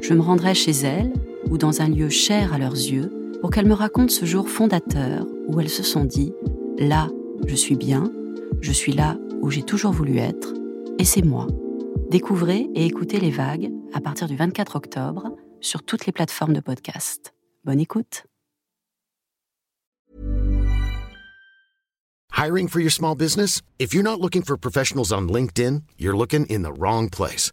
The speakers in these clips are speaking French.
Je me rendrai chez elles ou dans un lieu cher à leurs yeux pour qu'elles me racontent ce jour fondateur où elles se sont dit ⁇ Là, je suis bien, je suis là où j'ai toujours voulu être, et c'est moi. Découvrez et écoutez les vagues à partir du 24 octobre sur toutes les plateformes de podcast. Bonne écoute. Hiring for your small business? If you're not looking for professionals on LinkedIn, you're looking in the wrong place.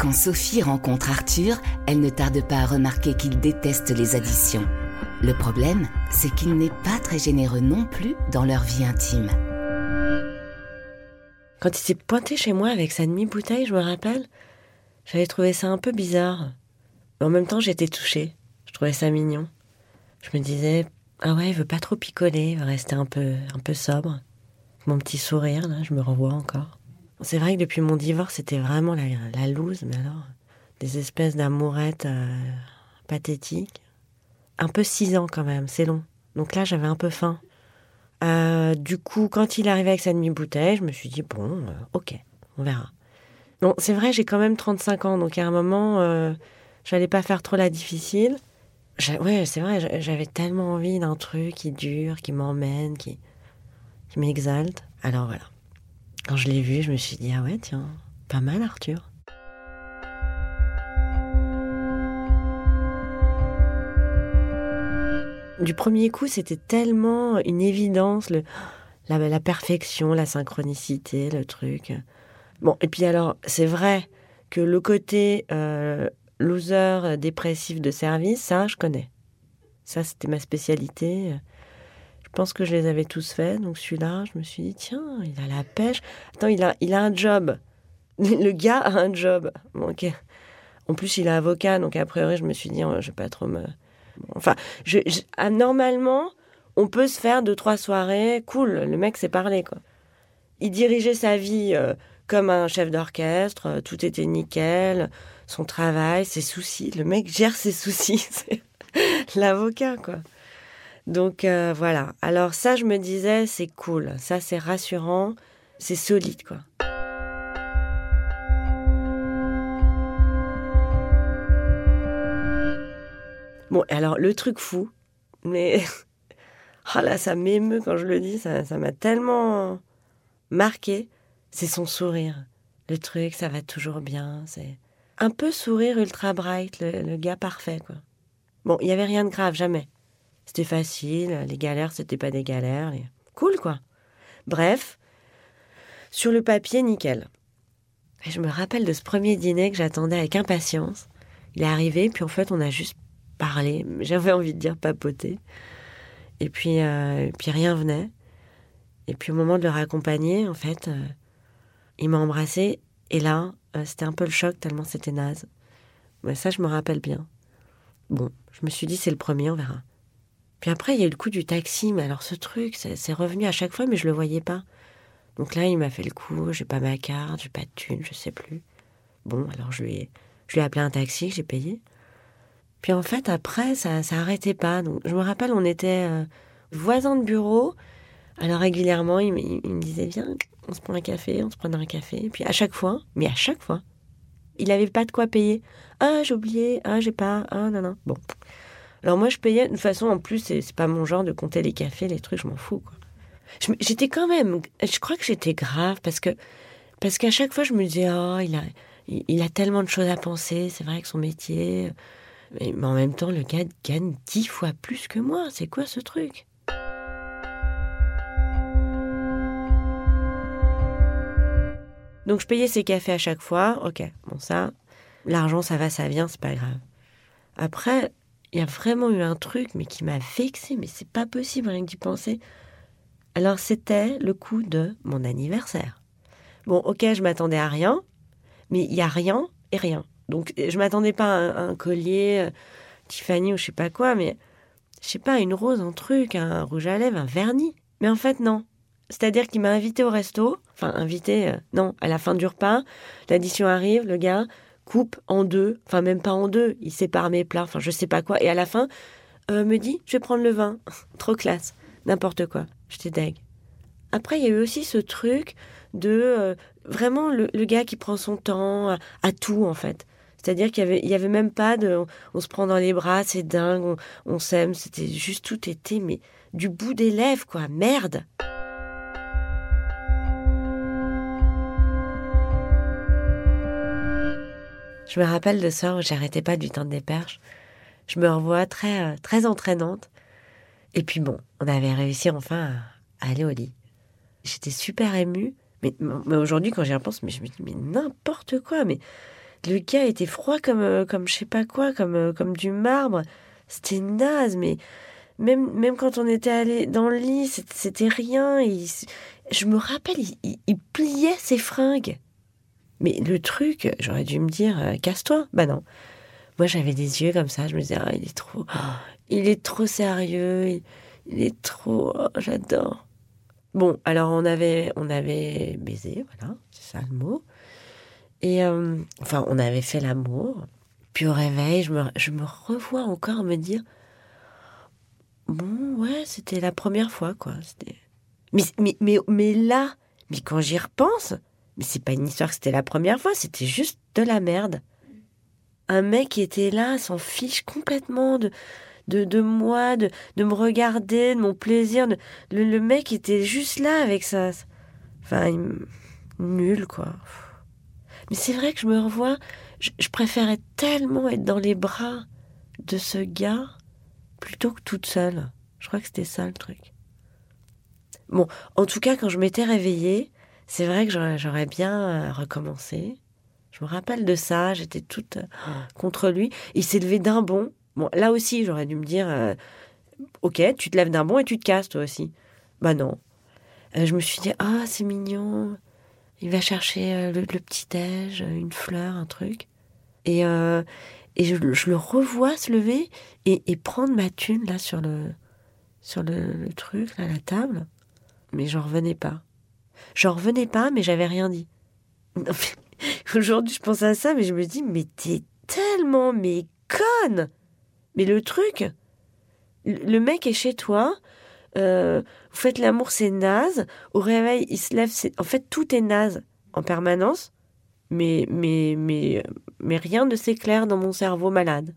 Quand Sophie rencontre Arthur, elle ne tarde pas à remarquer qu'il déteste les additions. Le problème, c'est qu'il n'est pas très généreux non plus dans leur vie intime. Quand il s'est pointé chez moi avec sa demi-bouteille, je me rappelle, j'avais trouvé ça un peu bizarre. Mais en même temps, j'étais touchée. Je trouvais ça mignon. Je me disais, ah ouais, il veut pas trop picoler, il va rester un peu, un peu sobre. Mon petit sourire, là, je me revois encore. C'est vrai que depuis mon divorce, c'était vraiment la, la loose, mais alors, des espèces d'amourettes euh, pathétiques. Un peu six ans quand même, c'est long. Donc là, j'avais un peu faim. Euh, du coup, quand il arrivait avec sa demi-bouteille, je me suis dit, bon, euh, ok, on verra. Bon, c'est vrai, j'ai quand même 35 ans, donc à un moment, euh, j'allais pas faire trop la difficile. Ouais, c'est vrai, j'avais tellement envie d'un truc qui dure, qui m'emmène, qui, qui m'exalte. Alors voilà. Quand je l'ai vu, je me suis dit, ah ouais, tiens, pas mal Arthur. Du premier coup, c'était tellement une évidence, la perfection, la synchronicité, le truc. Bon, et puis alors, c'est vrai que le côté euh, loser dépressif de service, ça, je connais. Ça, c'était ma spécialité. Je pense que je les avais tous faits. Donc celui-là, je me suis dit, tiens, il a la pêche. Attends, il a, il a un job. Le gars a un job. Bon. En plus, il est avocat, donc a priori, je me suis dit, oh, je vais pas trop me... Enfin, ah, normalement, on peut se faire deux, trois soirées. Cool, le mec s'est parlé, quoi. Il dirigeait sa vie euh, comme un chef d'orchestre, euh, tout était nickel, son travail, ses soucis. Le mec gère ses soucis, l'avocat, quoi. Donc euh, voilà. Alors ça, je me disais, c'est cool, ça c'est rassurant, c'est solide, quoi. Bon, alors le truc fou, mais ah là, ça m'émeut quand je le dis, ça, ça m'a tellement marqué, c'est son sourire. Le truc, ça va toujours bien, c'est un peu sourire ultra bright, le, le gars parfait, quoi. Bon, il y avait rien de grave, jamais. C'était facile, les galères, c'était pas des galères. les- Cool, quoi. Bref, sur le papier, nickel. Et je me rappelle de ce premier dîner que j'attendais avec impatience. Il est arrivé, puis en fait, on a juste parlé. J'avais envie de dire papoter. Et puis, euh, puis rien venait. Et puis au moment de le raccompagner, en fait, euh, il m'a embrassé. Et là, euh, c'était un peu le choc tellement c'était naze. Mais ça, je me rappelle bien. Bon, je me suis dit, c'est le premier, on verra. Puis après, il y a eu le coup du taxi. Mais alors, ce truc, c'est revenu à chaque fois, mais je le voyais pas. Donc là, il m'a fait le coup. J'ai pas ma carte, j'ai pas de thune, je sais plus. Bon, alors je lui ai, je lui ai appelé un taxi, j'ai payé. Puis en fait, après, ça, ça arrêtait pas. Donc, je me rappelle, on était euh, voisins de bureau. Alors régulièrement, il, me- disait viens, on se prend un café, on se prend un café. Puis à chaque fois, mais à chaque fois, il avait pas de quoi payer. Ah, j'ai oublié. Ah, j'ai pas. Ah, non, non. Bon. Alors moi, je payais. De façon, en plus, c'est pas mon genre de compter les cafés, les trucs, je m'en fous. J'étais quand même. Je crois que j'étais grave parce que parce qu'à chaque fois, je me disais oh, il a il a tellement de choses à penser. C'est vrai que son métier. Mais, mais en même temps, le gars gagne dix fois plus que moi. C'est quoi ce truc? Donc je payais ses cafés à chaque fois. Ok, bon ça, l'argent ça va, ça vient, c'est pas grave. Après, il y a vraiment eu un truc, mais qui m'a vexé, mais c'est pas possible rien que d'y penser. Alors c'était le coup de mon anniversaire. Bon, ok, je m'attendais à rien, mais il y a rien et rien. Donc je m'attendais pas à un, à un collier euh, Tiffany ou je sais pas quoi, mais je sais pas, une rose, un truc, un rouge à lèvres, un vernis. Mais en fait non. C'est-à-dire qu'il m'a invité au resto, enfin invité, euh, non, à la fin du repas, l'addition arrive, le gars coupe en deux, enfin même pas en deux, il sépare mes plats, enfin je sais pas quoi, et à la fin euh, me dit je vais prendre le vin, trop classe, n'importe quoi, j'étais deg. Après il y a eu aussi ce truc de euh, vraiment le, gars qui prend son temps à, tout en fait. C'est-à-dire qu'il y avait, même pas de, on, se prend dans les bras, c'est dingue, on, on s'aime, c'était juste tout était mais du bout des lèvres quoi, merde. Je me rappelle de ça où j'arrêtais pas lui tendre des perches. Je me revois très, euh, très entraînante. Et puis bon, on avait réussi enfin à, aller au lit. J'étais super émue. Mais, aujourd'hui, quand j'y repense, mais je me dis, mais n'importe quoi. Mais le gars était froid comme, euh, comme je sais pas quoi, comme, euh, comme du marbre. C'était naze, mais même, même quand on était allé dans le lit, c'était- rien. Il- je me rappelle, il pliait ses fringues. Mais le truc, j'aurais dû me dire, euh, casse-toi. Bah non. Moi, j'avais des yeux comme ça. Je me disais, ah, il est trop, il est trop sérieux. Il, est trop, oh, j'adore. Bon, alors on avait, on avait baisé, voilà, c'est ça le mot. Et euh, enfin, on avait fait l'amour. Puis au réveil, je me, je me revois encore me dire, bon, ouais, c'était la première fois, quoi. Mais, mais, mais, mais là, mais quand j'y repense, mais c'est pas une histoire que c'était la première fois, c'était juste de la merde. Un mec qui était là, s'en fiche complètement de, de, de moi, de, de me regarder, de mon plaisir. de- le, mec était juste là avec ça. Enfin, il nul, quoi. Mais c'est vrai que je me revois, je, je préférais tellement être dans les bras de ce gars plutôt que toute seule. Je crois que c'était ça le truc. Bon, en tout cas, quand je m'étais réveillée, c'est vrai que j'aurais, bien euh, recommencé. Je me rappelle de ça, j'étais toute euh, contre lui. Il s'est levé d'un bond. Bon, là aussi, j'aurais dû me dire, euh, ok, tu te lèves d'un bond et tu te casses toi aussi. Bah non. Je me suis dit, ah, c'est mignon. Il va chercher le, petit-déj, une fleur, un truc. Et, et je, je le revois se lever et, et prendre ma thune là sur le, sur le, le truc, là, la table. Mais j'en revenais pas. J'en revenais pas, mais j'avais rien dit. Aujourd'hui, je pense à ça, mais je me dis, mais t'es tellement, mais conne Mais le truc, le le mec est chez toi, euh, vous faites l'amour, c'est naze. Au réveil, il se lève, c'est... En fait, tout est naze en permanence, mais, mais, mais, mais rien ne s'éclaire dans mon cerveau malade.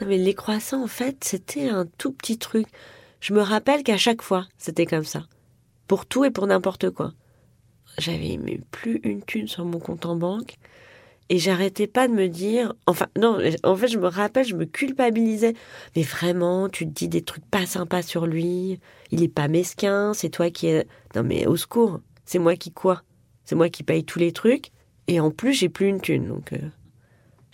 Non, mais les croissants, en fait, c'était un tout petit truc. Je me rappelle qu'à chaque fois, c'était comme ça. Pour tout et pour n'importe quoi. J'avais plus une thune sur mon compte en banque. Et j'arrêtais pas de me dire, enfin, non, en fait, je me rappelle, je me culpabilisais. Mais vraiment, tu te dis des trucs pas sympas sur lui. Il est pas mesquin, c'est toi qui es. Non, mais au secours, c'est moi qui quoi? C'est moi qui paye tous les trucs. Et en plus, j'ai plus une thune. Donc, euh,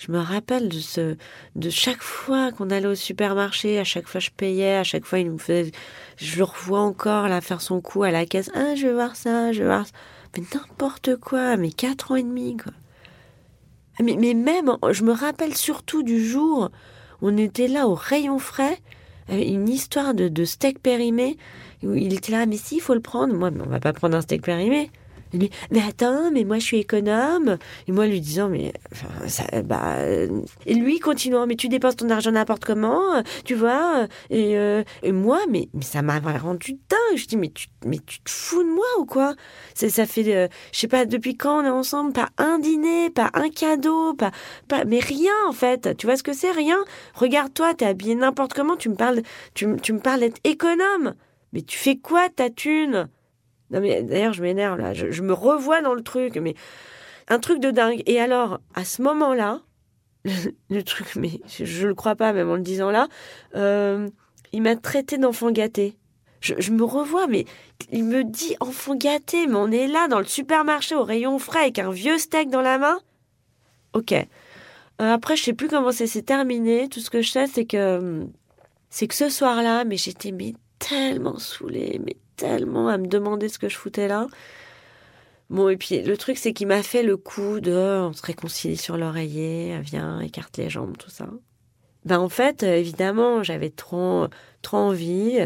je me rappelle de ce, de chaque fois qu'on allait au supermarché, à chaque fois je payais, à chaque fois il nous faisait, je le revois encore là faire son coup à la caisse. Ah, je vais voir ça, je vais voir ça. Mais n'importe quoi, mais quatre ans et demi, quoi. Ah, Mais, mais même, je me rappelle surtout du jour où on était là au rayon frais, avec une histoire de, de steak périmé, où il était là, mais si, il faut le prendre. Moi, on va pas prendre un steak périmé. Et lui, mais attends, mais moi je suis économe. Et moi lui disant, mais enfin, ça, bah, euh, et lui continuant, mais tu dépenses ton argent n'importe comment, tu vois. Et, euh, et moi, mais, mais ça m'a rendu dingue. Je dis, mais tu, mais tu te fous de moi ou quoi? C'est ça fait, euh, je sais pas depuis quand on est ensemble, pas un dîner, pas un cadeau, pas, pas, mais rien en fait. Tu vois ce que c'est? Rien Regarde-toi, t'es habillé n'importe comment, tu me parles, tu, tu me parles d'être économe. Mais tu fais quoi ta thune? Non mais d'ailleurs je m'énerve là, je, me revois dans le truc, mais un truc de dingue. Et alors à ce moment-là, le, truc, mais je, je le crois pas même en le disant là, euh, il m'a traité d'enfant gâté. Je, je me revois, mais il me dit enfant gâté, mais on est là dans le supermarché au rayon frais avec un vieux steak dans la main. Ok. Euh, après je sais plus comment ça s'est terminé. Tout ce que je sais c'est que c'est que ce soir-là, mais j'étais mais tellement saoulée, mais tellement à me demander ce que je foutais là. Bon, et puis le truc, c'est qu'il m'a fait le coup de on se réconcilie sur l'oreiller, viens, écarte les jambes, tout ça. Ben en fait, euh, évidemment, j'avais trop, trop envie.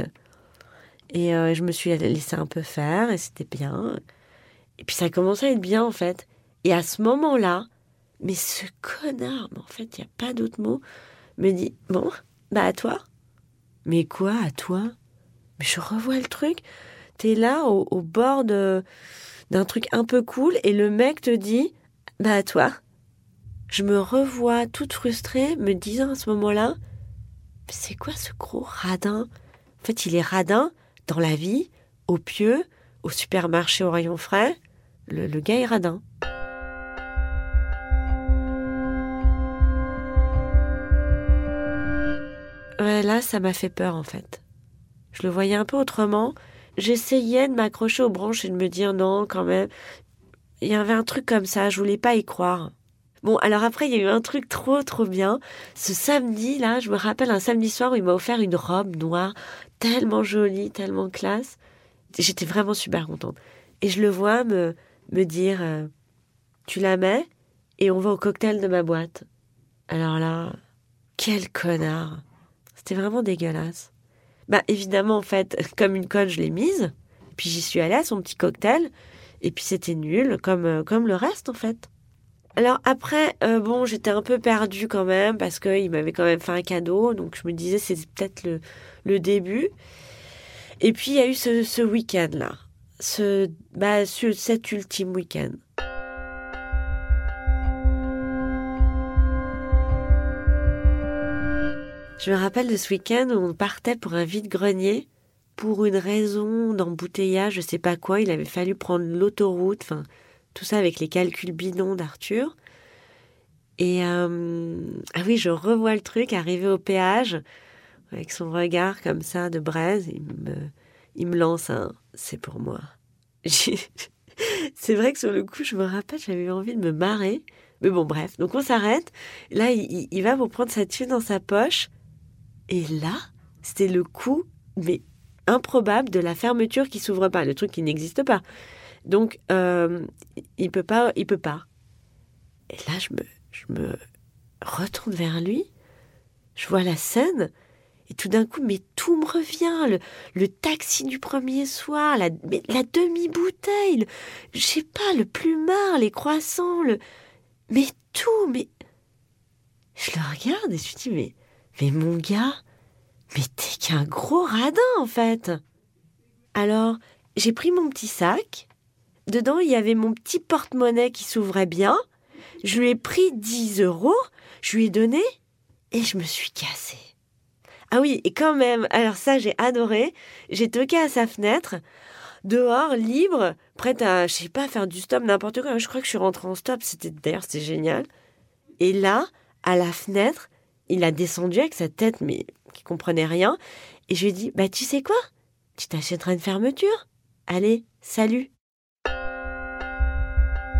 Et euh, je me suis laissé un peu faire, et c'était bien. Et puis ça a commencé à être bien, en fait. Et à ce moment-là, mais ce connard, en fait, il n'y a pas d'autre mot, me dit Bon, bah à toi. Mais quoi, à toi? Mais je revois le truc. T'es là au, bord d'un truc un peu cool et le mec te dit bah toi. Je me revois toute frustrée me disant à ce moment-là c'est quoi ce gros radin? En fait, il est radin dans la vie, au pieu, au supermarché au rayon frais. Le, le gars est radin. Ouais, là, ça m'a fait peur en fait. Je le voyais un peu autrement. J'essayais de m'accrocher aux branches et de me dire non, quand même. Il y avait un truc comme ça, je voulais pas y croire. Bon, alors après, il y a eu un truc trop, trop bien. Ce samedi, là, je me rappelle un samedi soir où il m'a offert une robe noire, tellement jolie, tellement classe. J'étais vraiment super contente. Et je le vois me, me dire, euh, tu la mets et on va au cocktail de ma boîte. Alors là, quel connard. C'était vraiment dégueulasse. Bah évidemment, en fait, comme une conne, je l'ai mise. Puis j'y suis allée à son petit cocktail. Et puis c'était nul, comme, euh, comme le reste, en fait. Alors après, euh, bon, j'étais un peu perdue quand même, parce qu'il m'avait quand même fait un cadeau. Donc je me disais, c'est peut-être le, le début. Et puis il y a eu ce, ce week-end-là. Ce, bah, ce, cet ultime week-end. Je me rappelle de ce week-end où on partait pour un vide-grenier pour une raison d'embouteillage, je sais pas quoi. Il avait fallu prendre l'autoroute, enfin, tout ça avec les calculs bidons d'Arthur. Et euh, ah oui, je revois le truc arriver au péage avec son regard comme ça de braise. Il me, lance un c'est pour moi. c'est vrai que sur le coup, je me rappelle, j'avais envie de me marrer. Mais bon, bref. Donc on s'arrête. Là, il, il va pour prendre sa thune dans sa poche. Et là, c'était le coup, mais improbable, de la fermeture qui s'ouvre pas, le truc qui n'existe pas. Donc, euh, il peut pas, il peut pas. Et là, je me, je me retourne vers lui. Je vois la scène. Et tout d'un coup, mais tout me revient. Le, le taxi du premier soir, la, la demi-bouteille, le- je sais pas, le plumard, les croissants, le, mais tout, mais. Je le regarde et je me dis, mais, mais mon gars, mais t'es qu'un gros radin en fait. Alors, j'ai pris mon petit sac. Dedans, il y avait mon petit porte-monnaie qui s'ouvrait bien. Je lui ai pris 10 euros, je lui ai donné et je me suis cassée. Ah oui, et quand même, alors ça, j'ai adoré. J'ai toqué à sa fenêtre, dehors, libre, prête à, je sais pas, faire du stop, n'importe quoi. Je crois que je suis rentrée en stop. C'était, d'ailleurs, c'était génial. Et là, à la fenêtre, il a descendu avec sa tête, mais qui comprenait rien. Et je lui ai dit, bah, tu sais quoi? Tu t'achèteras une fermeture? Allez, salut!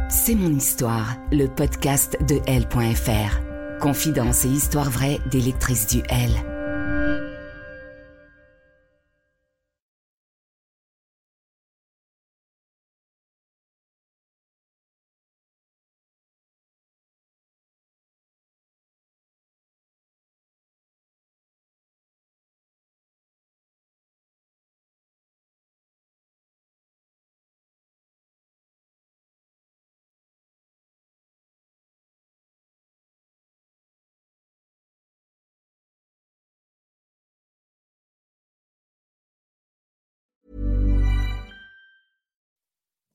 C'est mon histoire, le podcast de L.fr. Confidence et histoire vraie des du L.